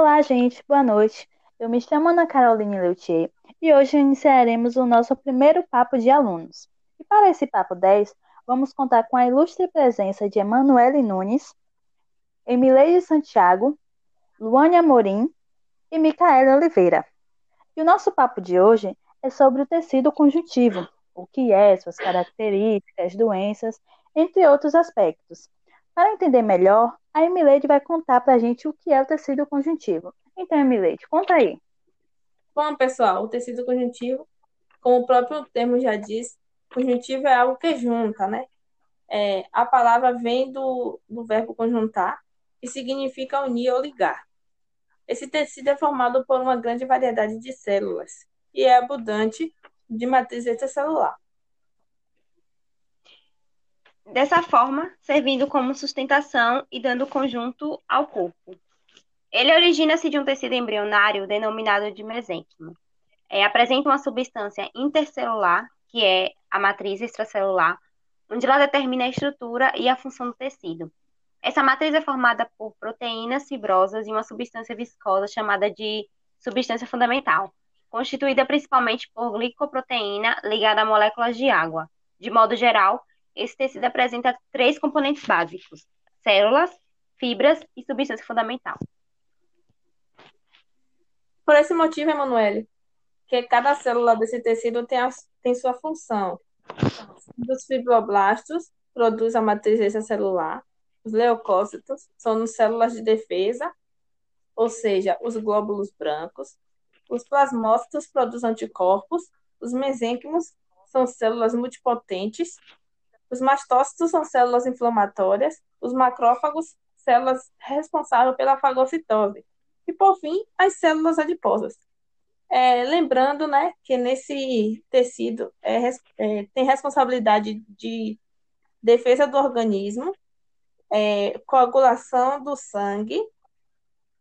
Olá, gente, boa noite. Eu me chamo Ana Caroline Leutier e hoje iniciaremos o nosso primeiro papo de alunos. E para esse papo 10, vamos contar com a ilustre presença de Emanuele Nunes, Emileide Santiago, Luane Amorim e Micaela Oliveira. E o nosso papo de hoje é sobre o tecido conjuntivo, o que é, suas características, doenças, entre outros aspectos. Para entender melhor, a Emileide vai contar para a gente o que é o tecido conjuntivo. Então, Emileide, conta aí. Bom, pessoal, o tecido conjuntivo, como o próprio termo já diz, conjuntivo é algo que junta, né? É, a palavra vem do, do verbo conjuntar, que significa unir ou ligar. Esse tecido é formado por uma grande variedade de células e é abundante de matriz extracelular. Dessa forma, servindo como sustentação e dando conjunto ao corpo. Ele origina-se de um tecido embrionário denominado de mesênquimo. É, apresenta uma substância intercelular, que é a matriz extracelular, onde ela determina a estrutura e a função do tecido. Essa matriz é formada por proteínas fibrosas e uma substância viscosa chamada de substância fundamental, constituída principalmente por glicoproteína ligada a moléculas de água. De modo geral, esse tecido apresenta três componentes básicos: células, fibras e substância fundamental. Por esse motivo, Emanuele, que cada célula desse tecido tem, a, tem sua função. Os fibroblastos produz a matriz extracelular, os leucócitos são células de defesa, ou seja, os glóbulos brancos. Os plasmócitos produzem anticorpos. Os mesênquimos são células multipotentes. Os mastócitos são células inflamatórias. Os macrófagos, células responsáveis pela fagocitose. E, por fim, as células adiposas. É, lembrando né, que nesse tecido é, é, tem responsabilidade de defesa do organismo, é, coagulação do sangue,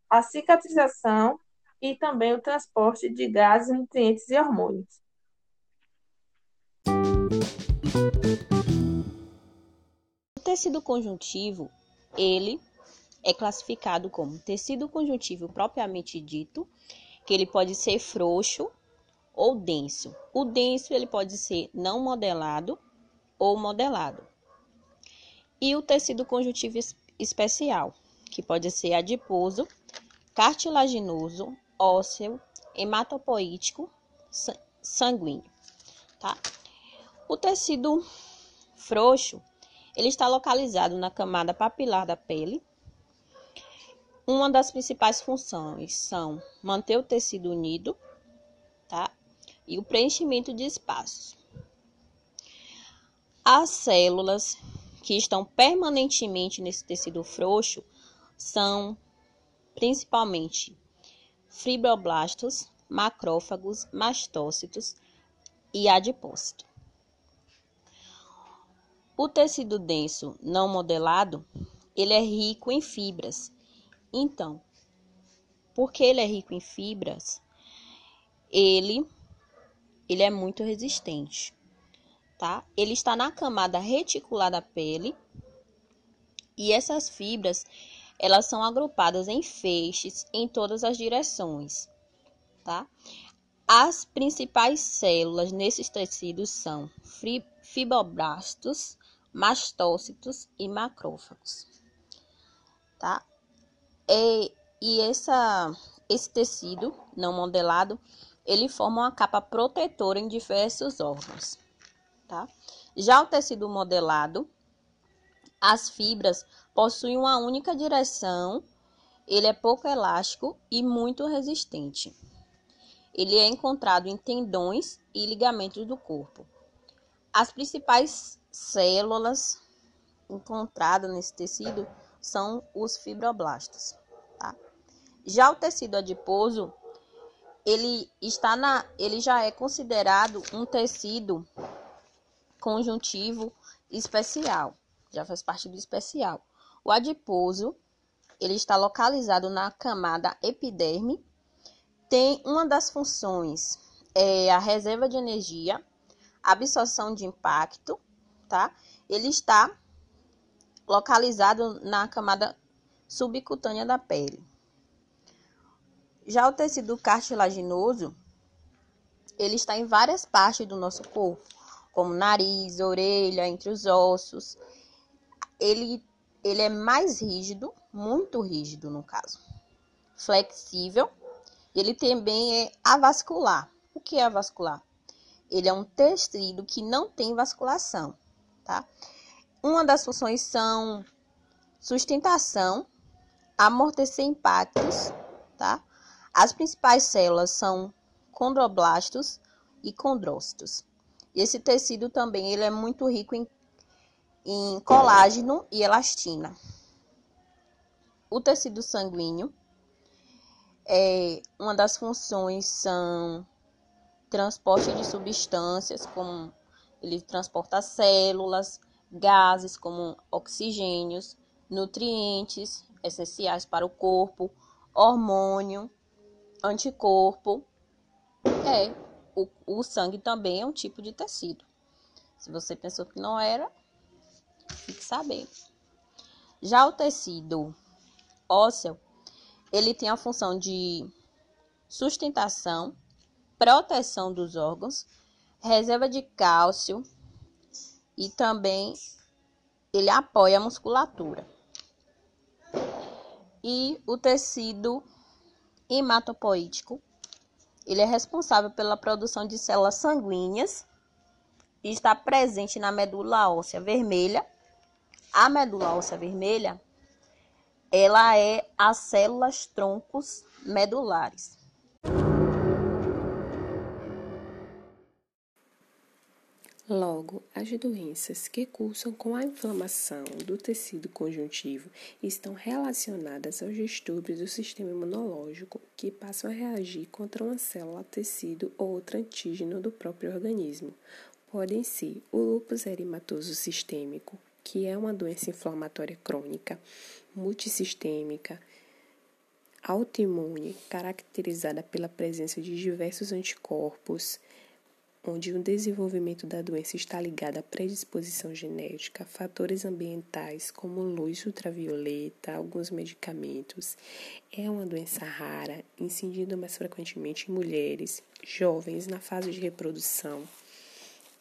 a cicatrização e também o transporte de gases, nutrientes e hormônios. Tecido conjuntivo, ele é classificado como tecido conjuntivo propriamente dito, que ele pode ser frouxo ou denso. O denso ele pode ser não modelado ou modelado e o tecido conjuntivo especial, que pode ser adiposo, cartilaginoso, ósseo, hematopoítico, sanguíneo, tá? O tecido frouxo, ele está localizado na camada papilar da pele. Uma das principais funções são manter o tecido unido, tá? E o preenchimento de espaços. As células que estão permanentemente nesse tecido frouxo são principalmente fibroblastos, macrófagos, mastócitos e adipócitos. O tecido denso não modelado, ele é rico em fibras. Então, porque ele é rico em fibras, ele ele é muito resistente tá? Ele está na camada reticular da pele e essas fibras elas são agrupadas em feixes em todas as direções, tá? As principais células nesses tecidos são fibroblastos, mastócitos e macrófagos, tá? E, e essa, esse tecido não modelado, ele forma uma capa protetora em diversos órgãos tá? Já o tecido modelado, as fibras possuem uma única direção, ele é pouco elástico e muito resistente. Ele é encontrado em tendões e ligamentos do corpo. As principais células encontradas nesse tecido são os fibroblastos. Tá? Já o tecido adiposo, ele está na, ele já é considerado um tecido conjuntivo especial, já faz parte do especial. O adiposo, ele está localizado na camada epiderme, tem uma das funções é a reserva de energia, absorção de impacto, tá? Ele está localizado na camada subcutânea da pele. Já o tecido cartilaginoso, ele está em várias partes do nosso corpo, como nariz, orelha, entre os ossos. Ele, ele é mais rígido, muito rígido no caso, flexível. Ele também é avascular. O que é avascular? Ele é um tecido que não tem vasculação, tá? Uma das funções são sustentação, amortecer impactos, tá? As principais células são condroblastos e condrócitos. Esse tecido também ele é muito rico em, em colágeno e elastina. O tecido sanguíneo, é, uma das funções são transporte de substâncias, como ele transporta células, gases como oxigênios, nutrientes essenciais para o corpo, hormônio, anticorpo. É, o, o sangue também é um tipo de tecido. Se você pensou que não era, fique sabendo. Já o tecido ósseo, ele tem a função de sustentação, proteção dos órgãos, reserva de cálcio e também ele apoia a musculatura. E o tecido hematopoítico, ele é responsável pela produção de células sanguíneas e está presente na medula óssea vermelha. A medula óssea vermelha, ela é as células troncos medulares. Logo, as doenças que cursam com a inflamação do tecido conjuntivo estão relacionadas aos distúrbios do sistema imunológico que passam a reagir contra uma célula, tecido ou outro antígeno do próprio organismo. Podem ser o lúpus eritematoso sistêmico, que é uma doença inflamatória crônica, multissistêmica, autoimune, caracterizada pela presença de diversos anticorpos onde o desenvolvimento da doença está ligado à predisposição genética, fatores ambientais como luz ultravioleta, alguns medicamentos. É uma doença rara, incidida mais frequentemente em mulheres, jovens na fase de reprodução.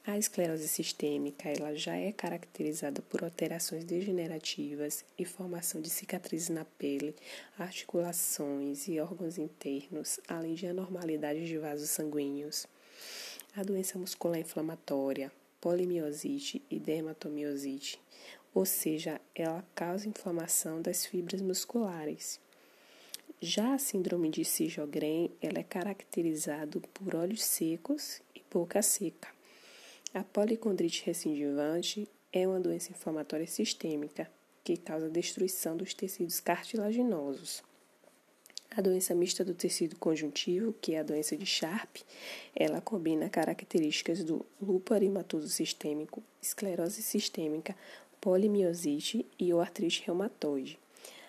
A esclerose sistêmica ela já é caracterizada por alterações degenerativas e formação de cicatrizes na pele, articulações e órgãos internos, além de anormalidades de vasos sanguíneos a doença muscular inflamatória, polimiosite e dermatomiosite, ou seja, ela causa inflamação das fibras musculares. Já a síndrome de Sjögren, ela é caracterizada por olhos secos e boca seca. A policondrite recidivante é uma doença inflamatória sistêmica que causa destruição dos tecidos cartilaginosos. A doença mista do tecido conjuntivo, que é a doença de Sharp, ela combina características do lúpus eritematoso sistêmico, esclerose sistêmica, polimiosite e artrite reumatoide.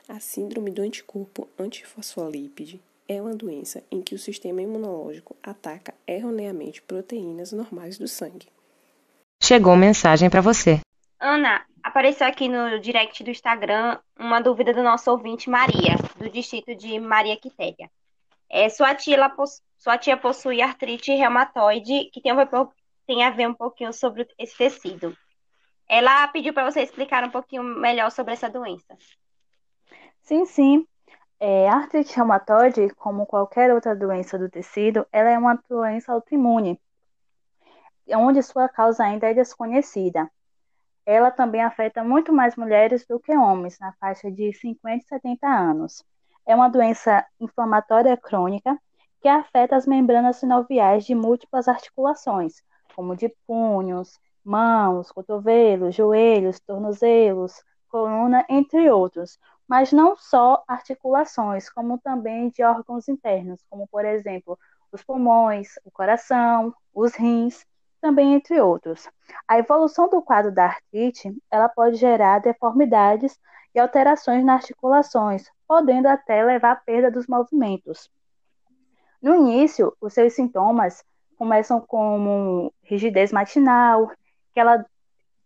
A síndrome do anticorpo antifosfolípide é uma doença em que o sistema imunológico ataca erroneamente proteínas normais do sangue. Chegou mensagem para você. Ana, apareceu aqui no direct do Instagram uma dúvida do nosso ouvinte Maria, do distrito de Maria Quitéria. É, sua, tia, sua tia possui artrite reumatoide, que tem a, ver, tem a ver um pouquinho sobre esse tecido. Ela pediu para você explicar um pouquinho melhor sobre essa doença. Sim, sim. É, a artrite reumatoide, como qualquer outra doença do tecido, ela é uma doença autoimune, onde sua causa ainda é desconhecida ela também afeta muito mais mulheres do que homens, na faixa de 50 e 70 anos. É uma doença inflamatória crônica que afeta as membranas sinoviais de múltiplas articulações, como de punhos, mãos, cotovelos, joelhos, tornozelos, coluna, entre outros, mas não só articulações, como também de órgãos internos, como por exemplo os pulmões, o coração, os rins também entre outros. A evolução do quadro da artrite, ela pode gerar deformidades e alterações nas articulações, podendo até levar à perda dos movimentos. No início, os seus sintomas começam como rigidez matinal, que ela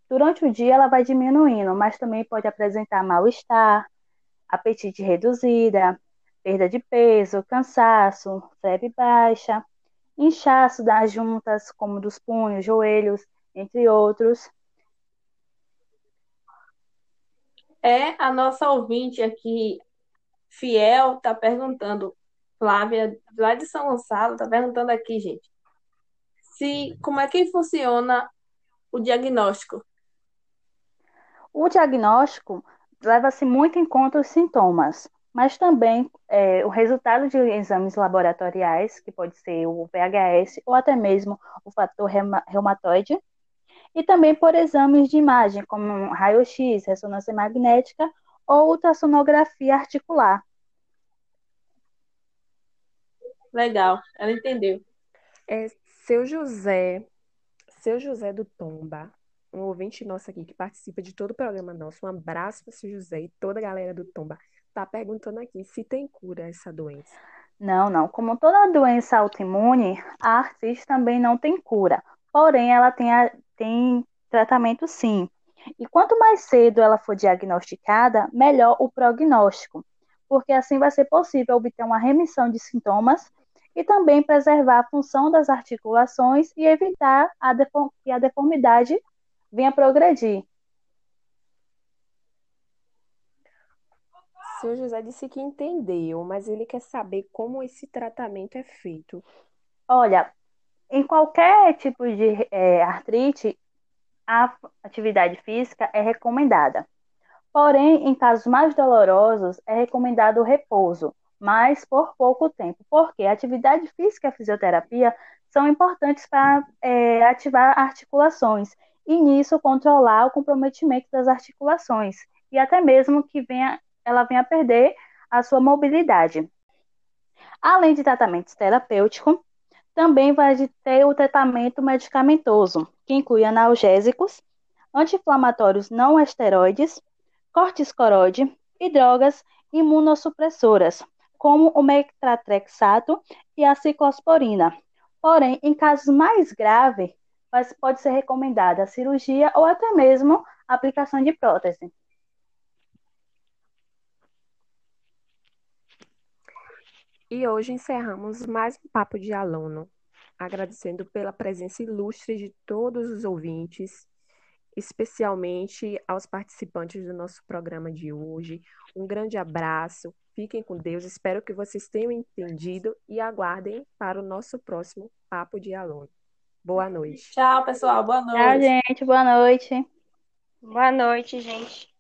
durante o dia ela vai diminuindo, mas também pode apresentar mal-estar, apetite reduzida, perda de peso, cansaço, febre baixa, inchaço das juntas, como dos punhos, joelhos, entre outros. É, a nossa ouvinte aqui, fiel, está perguntando, Flávia, lá de São Gonçalo, está perguntando aqui, gente, se como é que funciona o diagnóstico? O diagnóstico leva-se muito em conta os sintomas, mas também é, o resultado de exames laboratoriais, que pode ser o VHS ou até mesmo o fator reumatoide, e também por exames de imagem, como raio-x, ressonância magnética ou ultrassonografia articular. Legal, ela entendeu. É, seu José, seu José do Tomba, um ouvinte nosso aqui que participa de todo o programa nosso, um abraço para o seu José e toda a galera do Tomba, está perguntando aqui se tem cura essa doença. Não, não. Como toda doença autoimune, a artrite também não tem cura. Porém, ela tem, a, tem tratamento sim. E quanto mais cedo ela for diagnosticada, melhor o prognóstico, porque assim vai ser possível obter uma remissão de sintomas e também preservar a função das articulações e evitar a que a deformidade venha progredir. Senhor José disse que entendeu, mas ele quer saber como esse tratamento é feito. Olha, em qualquer tipo de é, artrite, a atividade física é recomendada. Porém, em casos mais dolorosos, é recomendado o repouso, mas por pouco tempo, porque a atividade física e a fisioterapia são importantes para é, ativar articulações e nisso controlar o comprometimento das articulações e até mesmo que venha, ela venha a perder a sua mobilidade. Além de tratamento terapêutico, também vai ter o tratamento medicamentoso, que inclui analgésicos, anti-inflamatórios não esteroides, corticoide e drogas imunossupressoras, como o metratrexato e a ciclosporina. Porém, em casos mais graves, pode ser recomendada a cirurgia ou até mesmo a aplicação de prótese. E hoje encerramos mais um Papo de Aluno, agradecendo pela presença ilustre de todos os ouvintes, especialmente aos participantes do nosso programa de hoje. Um grande abraço, fiquem com Deus, espero que vocês tenham entendido e aguardem para o nosso próximo Papo de Aluno. Boa noite. Tchau, pessoal, boa noite. Tchau, gente, boa noite. Boa noite, gente.